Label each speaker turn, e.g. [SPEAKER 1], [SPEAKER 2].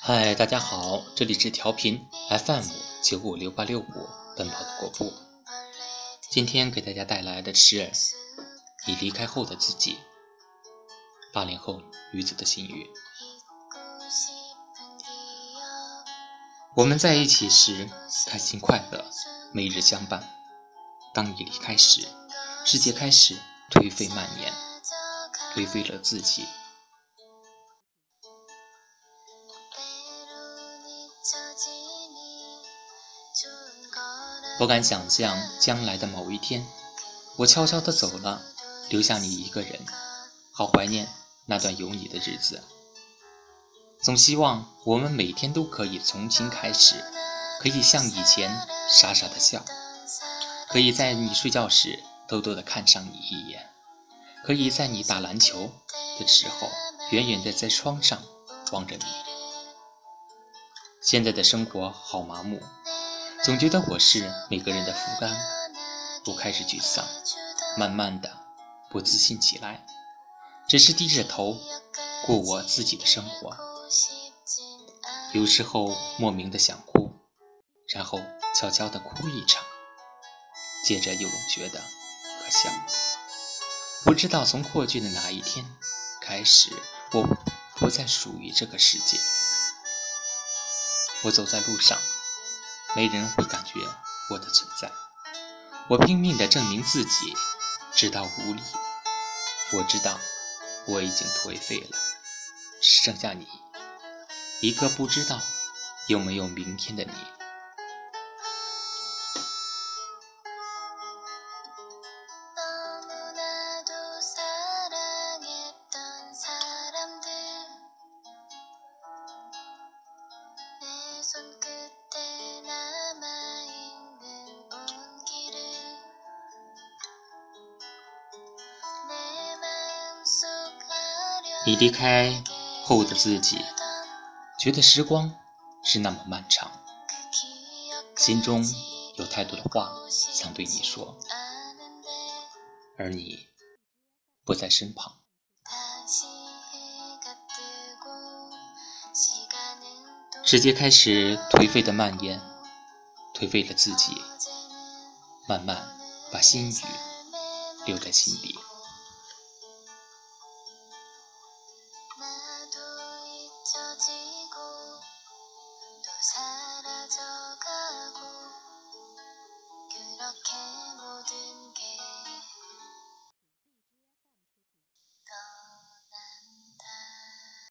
[SPEAKER 1] 嗨，大家好，这里是调频 FM 九五六八六五，奔跑的国步。今天给大家带来的是你离开后的自己，八零后女子的心语。我们在一起时开心快乐，每日相伴；当你离开时，世界开始颓废蔓延，颓废了自己。不敢想象将来的某一天，我悄悄地走了，留下你一个人，好怀念那段有你的日子。总希望我们每天都可以重新开始，可以像以前傻傻的笑，可以在你睡觉时偷偷的看上你一眼，可以在你打篮球的时候远远的在窗上望着你。现在的生活好麻木。总觉得我是每个人的负担，我开始沮丧，慢慢的不自信起来，只是低着头过我自己的生活。有时候莫名的想哭，然后悄悄的哭一场，接着又觉得可笑。不知道从过去的哪一天开始，我不再属于这个世界。我走在路上。没人会感觉我的存在，我拼命地证明自己，直到无力。我知道我已经颓废了，只剩下你，一个不知道有没有明天的你。你离开后的自己，觉得时光是那么漫长，心中有太多的话想对你说，而你不在身旁。时间开始颓废的蔓延，颓废了自己，慢慢把心语留在心底。